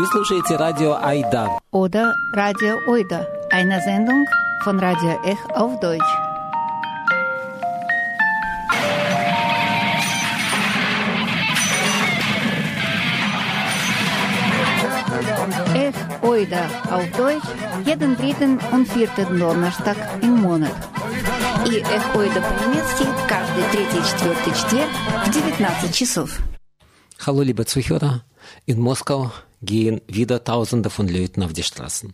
Вы слушаете радио Айда. Oder Radio Oida, eine Sendung von Radio Ech auf Deutsch. Ech Oida auf Deutsch jeden dritten und vierten Donnerstag im Monat. И Эх Оида по-немецки каждый третий и четвертый четверг в 19 часов. Hallo liebe Zuhörer, in Moskau gehen wieder Tausende von Leuten auf die Straßen.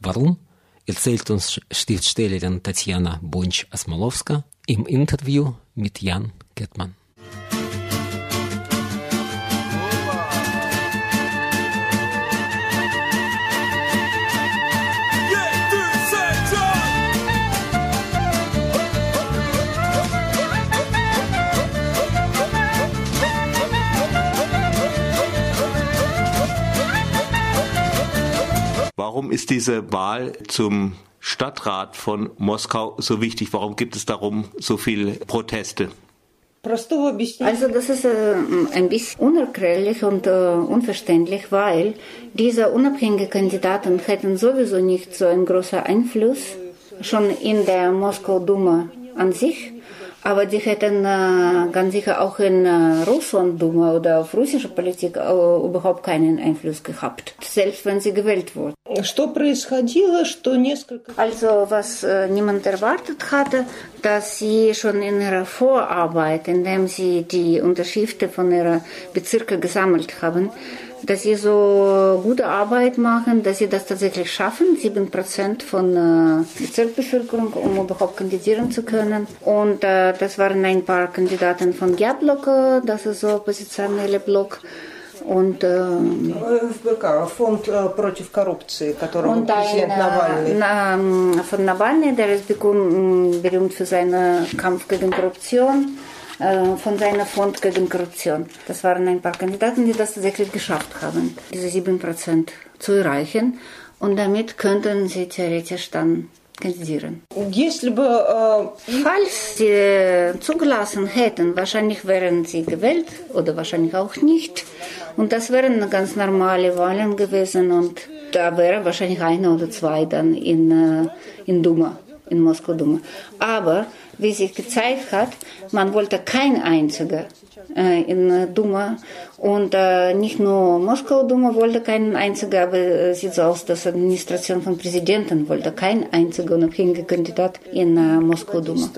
Warum? Erzählt uns Schriftstellerin Tatjana Bonch-Asmolowska im Interview mit Jan Kettmann. Warum ist diese Wahl zum Stadtrat von Moskau so wichtig? Warum gibt es darum so viele Proteste? Also das ist äh, ein bisschen unerklärlich und äh, unverständlich, weil diese unabhängigen Kandidaten hätten sowieso nicht so einen großen Einfluss schon in der Moskau Duma an sich. Aber die hätten äh, ganz sicher auch in äh, Russland äh, oder auf russische Politik überhaupt keinen Einfluss gehabt, selbst wenn sie gewählt wurden. Also was niemand erwartet hatte, dass sie schon in ihrer Vorarbeit, indem sie die Unterschriften von ihrer Bezirke gesammelt haben, dass sie so gute Arbeit machen, dass sie das tatsächlich schaffen, 7% von äh, Bezirksbevölkerung, um überhaupt kandidieren zu können. Und äh, das waren ein paar Kandidaten von G-Block, das ist so oppositionelle Block. Und, äh, ФБК, фонд э, против коррупции, которого und ein, президент Навальный. na, von Nawalny, der ist berühmt, berühmt für seinen Kampf gegen Korruption, äh, Äh, von seiner Front gegen Korruption. Das waren ein paar Kandidaten, die das tatsächlich geschafft haben, diese 7% zu erreichen. Und damit könnten sie theoretisch dann kandidieren. Falls sie zugelassen hätten, wahrscheinlich wären sie gewählt oder wahrscheinlich auch nicht. Und das wären ganz normale Wahlen gewesen und da wären wahrscheinlich einer oder zwei dann in, äh, in Duma in Moskau Duma. Aber wie sich gezeigt hat, man wollte kein einziger äh, in äh, Duma und äh, nicht nur Moskau Duma wollte keinen einzigen, aber äh, sieht so aus, dass die Administration von Präsidenten wollte kein einziger unabhängiger Kandidat in äh, Moskau Duma.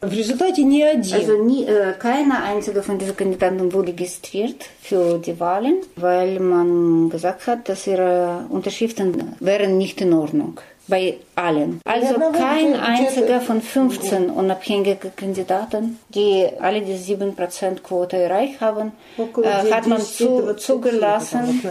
в результате ни один Also nie, äh, keiner einzige von diesen Kandidaten wurde registriert für die Wahlen, weil man gesagt hat, dass ihre Unterschriften wären nicht in Ordnung. bei allen. Also kein einziger von 15 unabhängigen Kandidaten, die alle die 7%-Quote erreicht haben, äh, hat man zu, zugelassen.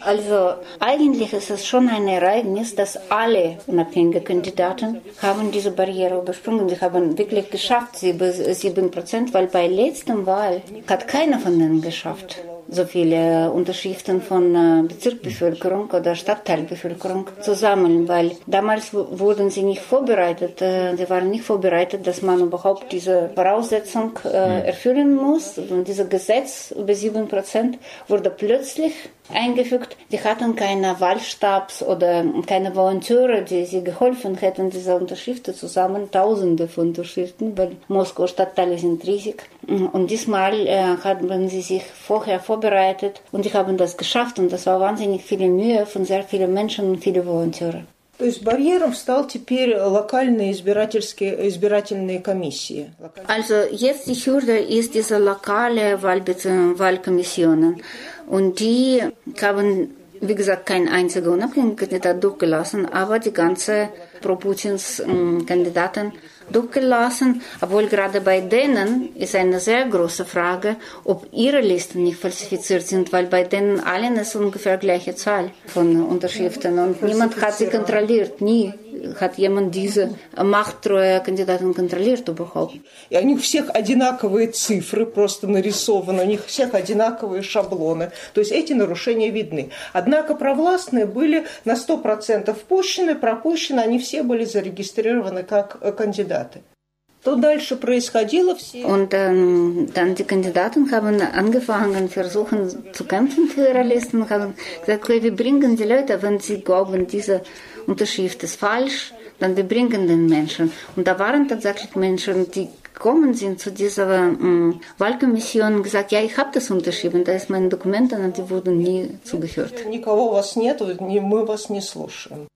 Also eigentlich ist es schon ein Ereignis, dass alle unabhängigen Kandidaten haben diese Barriere übersprungen. Sie haben wirklich geschafft, 7%, weil bei letzten Wahl hat keiner von ihnen geschafft so viele Unterschriften von äh, Bezirksbevölkerung oder Stadtteilbevölkerung zu sammeln, weil damals wurden sie nicht vorbereitet. Äh, sie waren nicht vorbereitet, dass man überhaupt diese Voraussetzung äh, erfüllen muss. Und dieses Gesetz über sieben Prozent wurde plötzlich eingefügt. Die hatten keine Wahlstabs oder keine Volontäre, die sie geholfen hätten, diese Unterschriften zusammen, Tausende von Unterschriften, weil Moskau Stadtteile sind riesig. Und diesmal äh, haben sie sich vorher vorbereitet und die haben das geschafft und das war wahnsinnig viel Mühe von sehr vielen Menschen und vielen Volontäre. То есть барьером стал теперь локальные избирательские, избирательные комиссии. Also jetzt die Hürde ist diese lokale Wahlbe- Wahlkommissionen und die haben, wie gesagt, kein einziger unabhängiger Kandidat durchgelassen, aber die ganze Pro-Putins ähm, durchgelassen, obwohl gerade bei denen ist eine sehr große Frage, ob ihre Listen nicht falsifiziert sind, weil bei denen allen ist ungefähr gleiche Zahl von Unterschriften und niemand hat sie kontrolliert, nie hat jemand diese machttreue Kandidaten kontrolliert überhaupt. И у них всех одинаковые цифры просто нарисованы, у них всех одинаковые шаблоны. То есть эти нарушения видны. Однако провластные были на 100% пущены, пропущены, они все были зарегистрированы как э, кандидаты. Происходило? Und ähm, dann die Kandidaten haben angefangen, versuchen zu kämpfen für ihre Listen, haben gesagt, okay, wir bringen die Leute, wenn sie glauben, diese Unterschrift ist falsch, dann wir bringen den Menschen. Und da waren tatsächlich Menschen, die gekommen sind zu dieser ähm, Wahlkommission und gesagt, ja, ich habe das unterschrieben, da ist mein Dokument, und die wurden nie zugehört. Никого вас нет, мы вас не слушаем.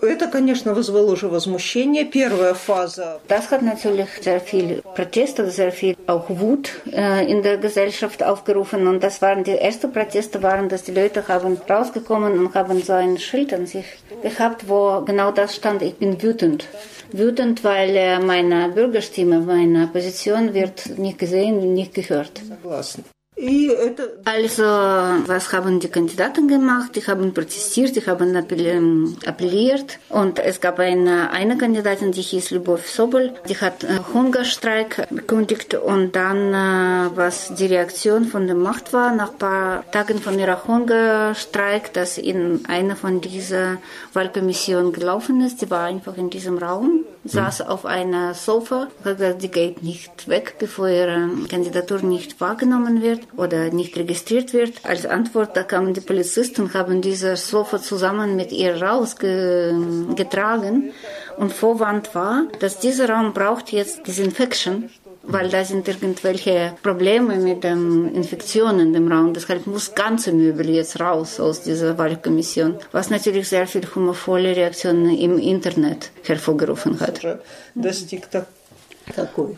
Это, конечно, вызвало уже возмущение. Первая фаза. Das hat natürlich sehr viel Protest oder sehr viel auch Wut äh, in der Gesellschaft aufgerufen. Und das waren die ersten Proteste, waren, dass die Leute haben rausgekommen und haben so ein Schild an sich gehabt, wo genau das stand: Ich bin wütend. Wütend, weil äh, meine Bürgerstimme, meine Position wird nicht gesehen, nicht gehört. Согласна. Also, was haben die Kandidaten gemacht? Die haben protestiert, die haben appelliert. Und es gab eine, eine Kandidatin, die hieß Lubov Sobol, die hat Hungerstreik bekündigt. Und dann, äh, was die Reaktion von der Macht war, nach ein paar Tagen von ihrer Hungerstreik, dass in einer von dieser Wahlkommission gelaufen ist, die war einfach in diesem Raum, saß auf einer Sofa, hat gesagt, die geht nicht weg, bevor ihre Kandidatur nicht wahrgenommen wird oder nicht registriert wird. Als Antwort, da kamen die Polizisten haben dieses Sofa zusammen mit ihr rausgetragen. Und Vorwand war, dass dieser Raum braucht jetzt Disinfection weil da sind irgendwelche Probleme mit den Infektionen im Raum. Deshalb muss ganze Möbel jetzt raus aus dieser Wahlkommission, was natürlich sehr viel humorvolle Reaktionen im Internet hervorgerufen hat. Достиг такой.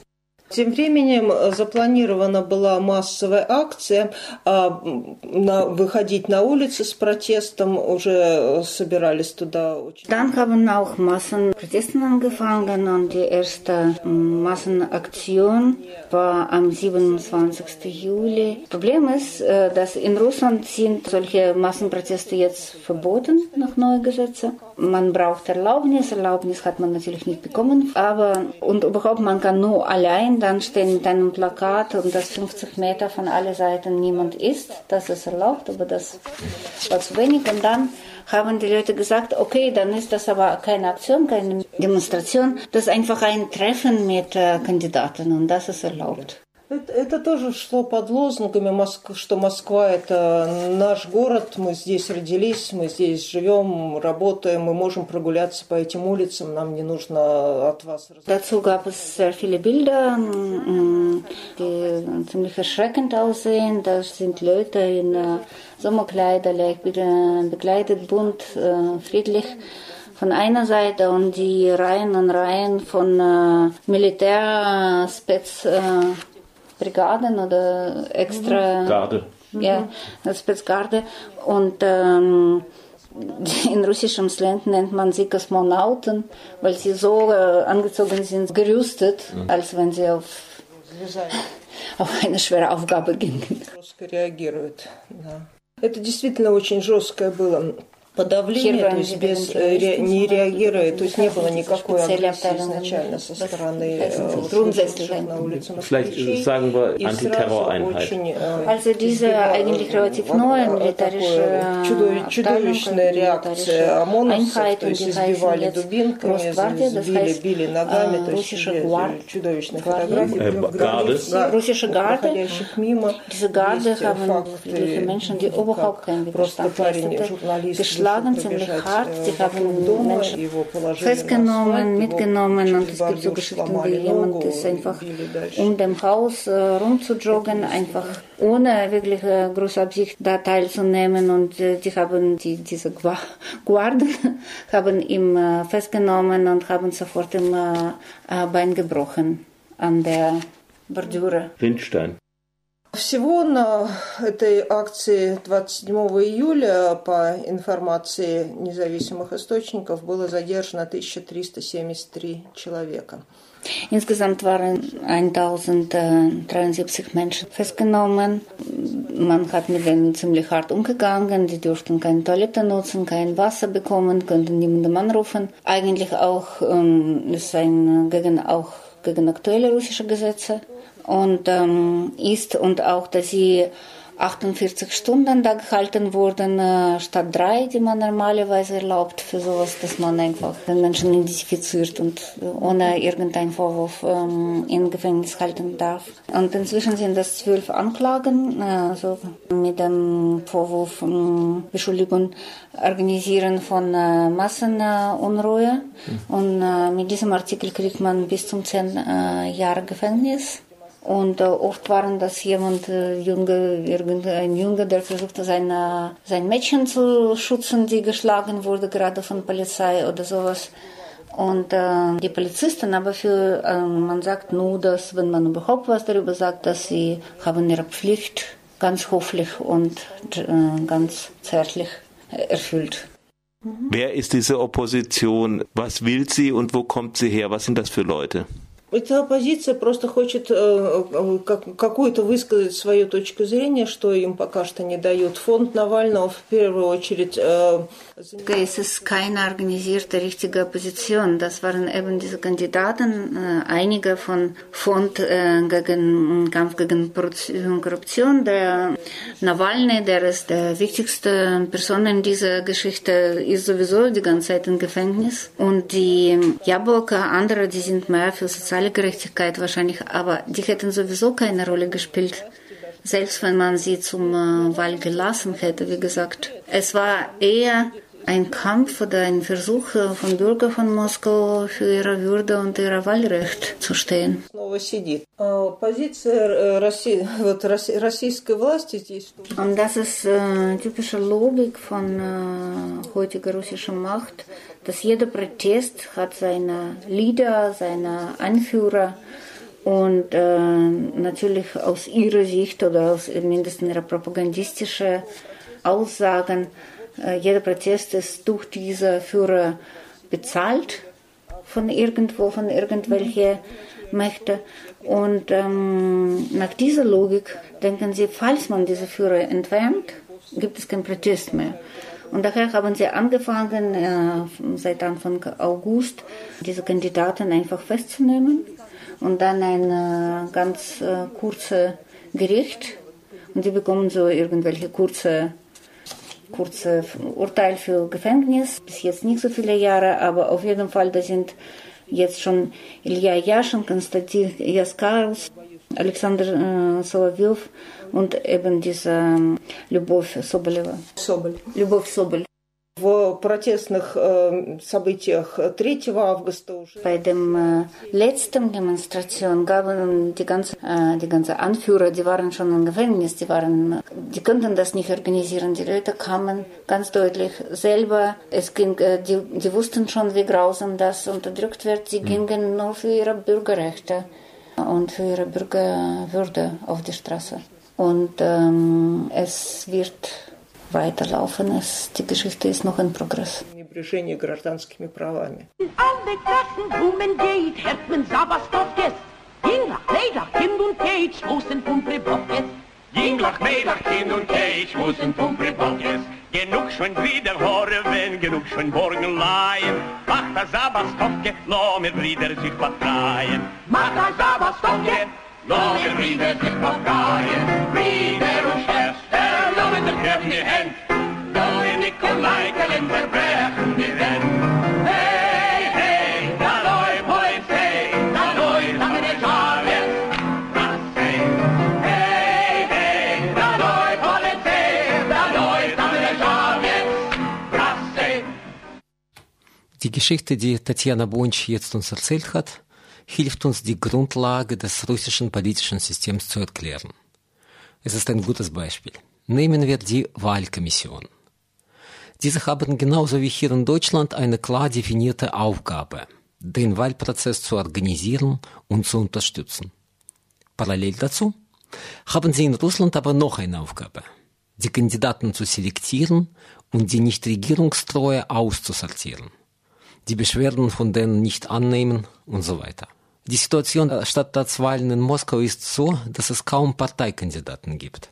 Тем временем запланирована была массовая акция, а, на, выходить на улицы с протестом, уже собирались туда очень... Dann haben auch Massenproteste angefangen und die erste Massenaktion war am 27. Juli. Problem ist, dass in Russland sind solche Massenproteste jetzt verboten nach neuen Gesetzen. Man braucht Erlaubnis, Erlaubnis hat man natürlich nicht bekommen, aber und überhaupt man kann nur allein dann stehen mit einem Plakat und dass 50 Meter von allen Seiten niemand ist. Das ist erlaubt, aber das war zu wenig. Und dann haben die Leute gesagt, okay, dann ist das aber keine Aktion, keine Demonstration, das ist einfach ein Treffen mit äh, Kandidaten und das ist erlaubt. Это, это тоже шло под лозунгами, что Москва – это наш город, мы здесь родились, мы здесь живем, работаем, мы можем прогуляться по этим улицам, нам не нужно от вас... Dazu gab es sehr viele Bilder, die ziemlich erschreckend aussehen. Da sind Leute in Sommerkleider, begleitet, bunt, friedlich von einer Seite und die Reihen und Reihen von äh, Militärspez äh, Brigaden oder extra. Garde. Ja, Spezgarde. Und ähm, in russischem Slang nennt man sie Kosmonauten, weil sie so äh, angezogen sind, gerüstet, mhm. als wenn sie auf, auf eine schwere Aufgabe gingen. Это действительно очень жесткое было подавление, то есть без, ре, не реагируя, то есть не было никакой агрессии изначально со стороны на улице Vielleicht sagen wir Antiterror-Einheit. Also diese eigentlich relativ neue militärische чудовищная реакция ОМОНовцев, то есть избивали дубинками, били, били ногами, то есть чудовищные фотографии. Russische Garde, мимо. diese Garde haben friedliche Menschen, die überhaupt keinen Widerstand leisteten, geschlagen, ziemlich hart. Sie haben Menschen festgenommen, mitgenommen und es gibt so Geschichten, wie jemand ist einfach um dem Haus äh, rumzujoggen, einfach ohne wirkliche große Absicht da teilzunehmen und äh, die haben die, diese Guarden haben ihn äh, festgenommen und haben sofort im Bein gebrochen an der Bordüre. Windstein. Всего на этой акции 27 июля, по информации независимых источников, было задержано 1373 человека. Insgesamt waren 1073 Menschen festgenommen. Man hat mit denen ziemlich hart umgegangen. Die durften keine Toilette nutzen, kein Wasser bekommen, konnten niemandem anrufen. Eigentlich auch ähm, ist ein gegen auch gegen aktuelle russische Gesetze und ähm, ist und auch, dass sie 48 Stunden da gehalten wurden, äh, statt drei, die man normalerweise erlaubt für sowas, dass man einfach den Menschen identifiziert und ohne irgendeinen Vorwurf ähm, im Gefängnis halten darf. Und inzwischen sind das zwölf Anklagen, also mit dem Vorwurf ähm, Beschuldigung Organisieren von äh, Massenunruhe. Mhm. Und äh, mit diesem Artikel kriegt man bis zum zehn äh, Jahre Gefängnis. Und äh, oft waren das jemand, äh, Junge, irgendein Junge, der versuchte, seine, sein Mädchen zu schützen, die geschlagen wurde, gerade von Polizei oder sowas. Und äh, die Polizisten aber für, äh, man sagt nur, dass, wenn man überhaupt was darüber sagt, dass sie haben ihre Pflicht ganz höflich und äh, ganz zärtlich erfüllt. Wer ist diese Opposition? Was will sie und wo kommt sie her? Was sind das für Leute? Эта оппозиция просто хочет э, какую-то высказать свою точку зрения, что им пока что не дают. Фонд Навального в первую очередь... Э, es ist keine organisierte richtige Opposition. Das waren eben diese Kandidaten, äh, einige von Fond äh, gegen Kampf gegen Korruption. Der Nawalny, der ist der wichtigste Person in dieser Geschichte, ist sowieso die ganze Zeit im Gefängnis. Und die Jaboka, andere, die sind mehr für soziale soziale Gerechtigkeit wahrscheinlich, aber die hätten sowieso keine Rolle gespielt. Selbst wenn man sie zum äh, Wahl gelassen hätte, wie gesagt. Es war eher ein Kampf oder ein Versuch von Bürgern von Moskau für ihre Würde und ihr Wahlrecht zu stehen. Und das ist äh, typische Logik von äh, heutiger russischer Macht, dass jeder Protest hat seine Leader, seine Anführer und äh, natürlich aus ihrer Sicht oder aus mindestens ihrer propagandistischen Aussagen jeder Protest ist durch diese Führer bezahlt von irgendwo, von irgendwelchen Mächten. Und ähm, nach dieser Logik denken sie, falls man diese Führer entfernt, gibt es keinen Protest mehr. Und daher haben sie angefangen, äh, seit Anfang August, diese Kandidaten einfach festzunehmen und dann ein äh, ganz äh, kurzes Gericht. Und sie bekommen so irgendwelche kurze kurze Urteil für Gefängnis, bis jetzt nicht so viele Jahre, aber auf jeden Fall, da sind jetzt schon Ilya Yashin, Konstantin Jaskarus, Alexander äh, Solovyov und eben diese ähm, Любовь Соболева. Соболь. Любовь Соболь. Bei dem äh, letzten Demonstration gaben die ganze, äh, die ganze Anführer, die waren schon im Gefängnis, die waren, die konnten das nicht organisieren. Die Leute kamen ganz deutlich selber. Es ging, äh, die, die wussten schon, wie grausam das unterdrückt wird. Sie mhm. gingen nur für ihre Bürgerrechte und für ihre Bürgerwürde auf die Straße. Und ähm, es wird weiterlaufen. ist. die Geschichte ist noch in Progress. Dienlach, Mädach, Kind und ich muss ein Pumpribot ist. Genug schon wieder hören, wenn genug schon morgen leihen. Macht das Sabastofke, lo mir wieder sich befreien. Macht das Sabastofke, lo mir wieder sich befreien. Wieder und schnell. Die in Kalender, brechen die Polizei, da läuft, da bin ich alles. Was, hey. Die Geschichte, die Tatjana Bonch jetzt uns erzählt hat, hilft uns, die Grundlage des russischen politischen Systems zu erklären. Es ist ein gutes Beispiel. Nehmen wir die Wahlkommission. Diese haben genauso wie hier in Deutschland eine klar definierte Aufgabe, den Wahlprozess zu organisieren und zu unterstützen. Parallel dazu haben sie in Russland aber noch eine Aufgabe, die Kandidaten zu selektieren und die nicht regierungstreue auszusortieren, die Beschwerden von denen nicht annehmen und so weiter. Die Situation der Stadtratswahlen in Moskau ist so, dass es kaum Parteikandidaten gibt.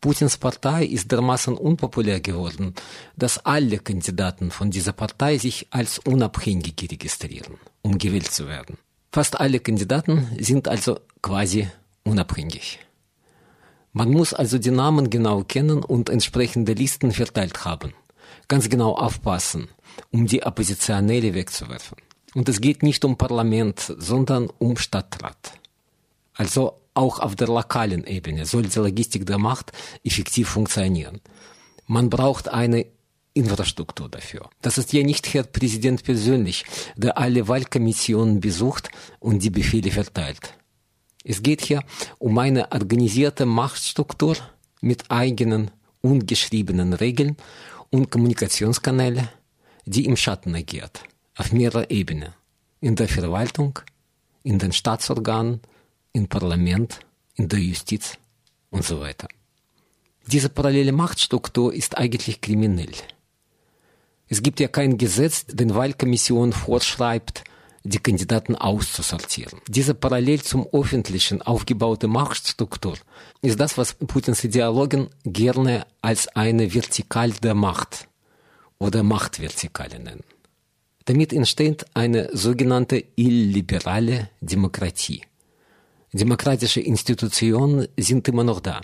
Putins Partei ist dermaßen unpopulär geworden, dass alle Kandidaten von dieser Partei sich als Unabhängige registrieren, um gewählt zu werden. Fast alle Kandidaten sind also quasi unabhängig. Man muss also die Namen genau kennen und entsprechende Listen verteilt haben. Ganz genau aufpassen, um die Oppositionelle wegzuwerfen. Und es geht nicht um Parlament, sondern um Stadtrat. Also auch auf der lokalen Ebene soll die Logistik der Macht effektiv funktionieren. Man braucht eine Infrastruktur dafür. Das ist ja nicht Herr Präsident persönlich, der alle Wahlkommissionen besucht und die Befehle verteilt. Es geht hier um eine organisierte Machtstruktur mit eigenen ungeschriebenen Regeln und Kommunikationskanäle, die im Schatten agiert, auf mehrerer Ebene, in der Verwaltung, in den Staatsorganen, im Parlament, in der Justiz und so weiter. Diese parallele Machtstruktur ist eigentlich kriminell. Es gibt ja kein Gesetz, den Wahlkommission vorschreibt, die Kandidaten auszusortieren. Diese parallel zum öffentlichen aufgebaute Machtstruktur ist das, was Putins Ideologen gerne als eine Vertikal der Macht oder Machtvertikale nennen. Damit entsteht eine sogenannte illiberale Demokratie. Demokratische Institutionen sind immer noch da,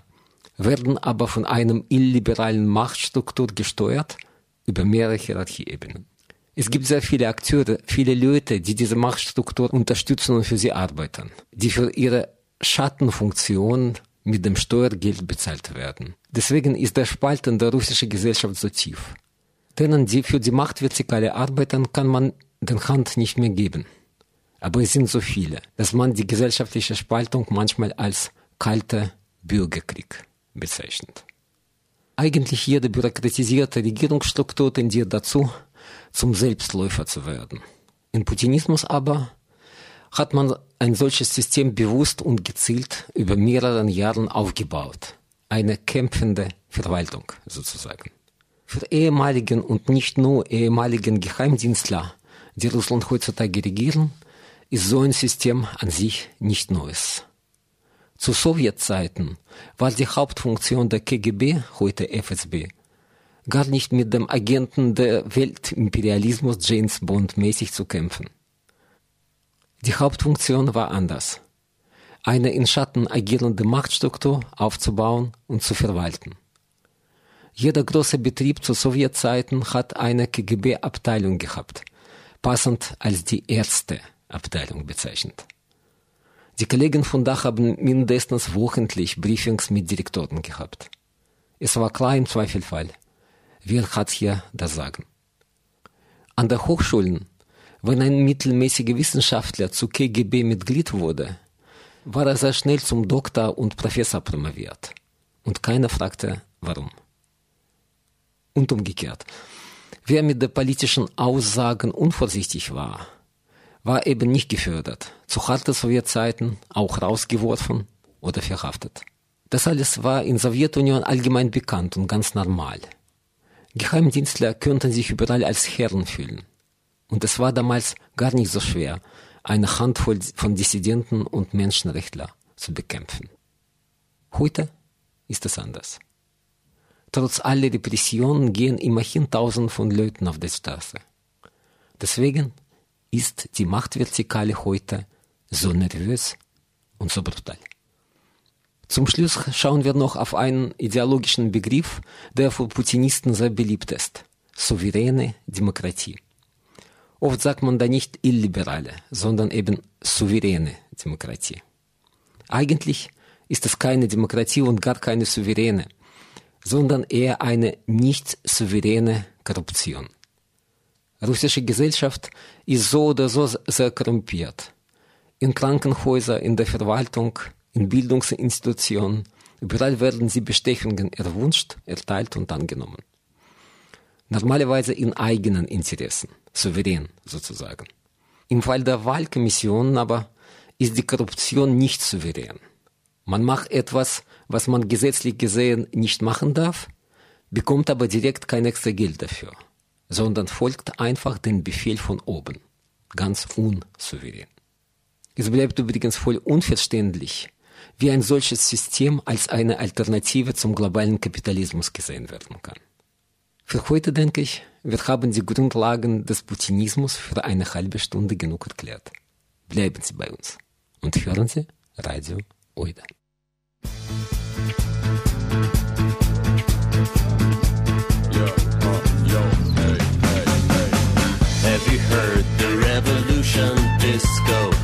werden aber von einem illiberalen Machtstruktur gesteuert über mehrere Hierarchieebenen. Es gibt sehr viele Akteure, viele Leute, die diese Machtstruktur unterstützen und für sie arbeiten, die für ihre Schattenfunktion mit dem Steuergeld bezahlt werden. Deswegen ist der Spalt in der russischen Gesellschaft so tief. Denen, die für die Machtvertikale arbeiten, kann man den Hand nicht mehr geben. Aber es sind so viele, dass man die gesellschaftliche Spaltung manchmal als kalter Bürgerkrieg bezeichnet. Eigentlich jede bürokratisierte Regierungsstruktur tendiert dazu, zum Selbstläufer zu werden. In Putinismus aber hat man ein solches System bewusst und gezielt über mehrere Jahre aufgebaut. Eine kämpfende Verwaltung sozusagen. Für ehemaligen und nicht nur ehemaligen Geheimdienstler, die Russland heutzutage regieren, ist so ein System an sich nicht Neues. Zu Sowjetzeiten war die Hauptfunktion der KGB, heute FSB, gar nicht mit dem Agenten der Weltimperialismus James Bond mäßig zu kämpfen. Die Hauptfunktion war anders. Eine in Schatten agierende Machtstruktur aufzubauen und zu verwalten. Jeder große Betrieb zu Sowjetzeiten hat eine KGB-Abteilung gehabt, passend als die erste Abteilung bezeichnet. Die Kollegen von da haben mindestens wochentlich Briefings mit Direktoren gehabt. Es war klar im Zweifelfall, wer hat hier das Sagen. An der Hochschulen, wenn ein mittelmäßiger Wissenschaftler zu KGB-Mitglied wurde, war er sehr schnell zum Doktor und Professor promoviert. Und keiner fragte, warum. Und umgekehrt. Wer mit den politischen Aussagen unvorsichtig war, war eben nicht gefördert, zu harte Sowjetzeiten auch rausgeworfen oder verhaftet. Das alles war in Sowjetunion allgemein bekannt und ganz normal. Geheimdienstler könnten sich überall als Herren fühlen. Und es war damals gar nicht so schwer, eine Handvoll von Dissidenten und Menschenrechtler zu bekämpfen. Heute ist es anders. Trotz aller Repressionen gehen immerhin tausend von Leuten auf die Straße. Deswegen ist die Machtvertikale heute so nervös und so brutal. Zum Schluss schauen wir noch auf einen ideologischen Begriff, der für Putinisten sehr beliebt ist. Souveräne Demokratie. Oft sagt man da nicht illiberale, sondern eben souveräne Demokratie. Eigentlich ist es keine Demokratie und gar keine souveräne, sondern eher eine nicht souveräne Korruption. Russische Gesellschaft ist so oder so sehr korrumpiert. In Krankenhäusern, in der Verwaltung, in Bildungsinstitutionen, überall werden sie Bestechungen erwünscht, erteilt und angenommen. Normalerweise in eigenen Interessen, souverän sozusagen. Im Fall der Wahlkommission aber ist die Korruption nicht souverän. Man macht etwas, was man gesetzlich gesehen nicht machen darf, bekommt aber direkt kein extra Geld dafür, sondern folgt einfach dem Befehl von oben, ganz unsouverän. Es bleibt übrigens voll unverständlich, wie ein solches System als eine Alternative zum globalen Kapitalismus gesehen werden kann. Für heute denke ich, wir haben die Grundlagen des Putinismus für eine halbe Stunde genug erklärt. Bleiben Sie bei uns und hören Sie Radio Oida. Heard the revolution disco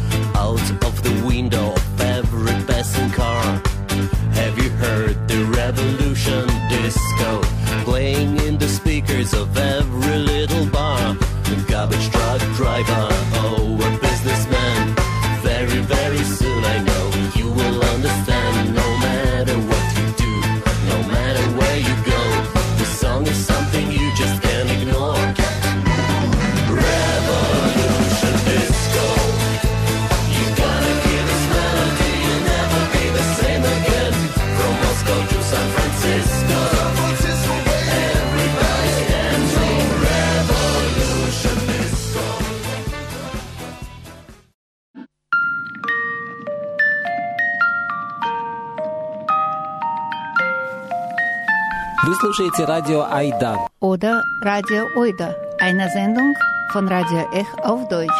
Вы слушаете радио Айда. Oder Radio Oida, eine Sendung von Radio Ech auf Deutsch.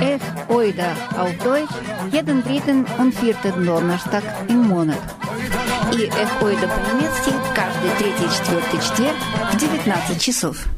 Ech Oida auf Deutsch jeden dritten und vierten Donnerstag im Monat. И Эх Ойда по-немецки каждый третий четвертый четверг в 19 часов.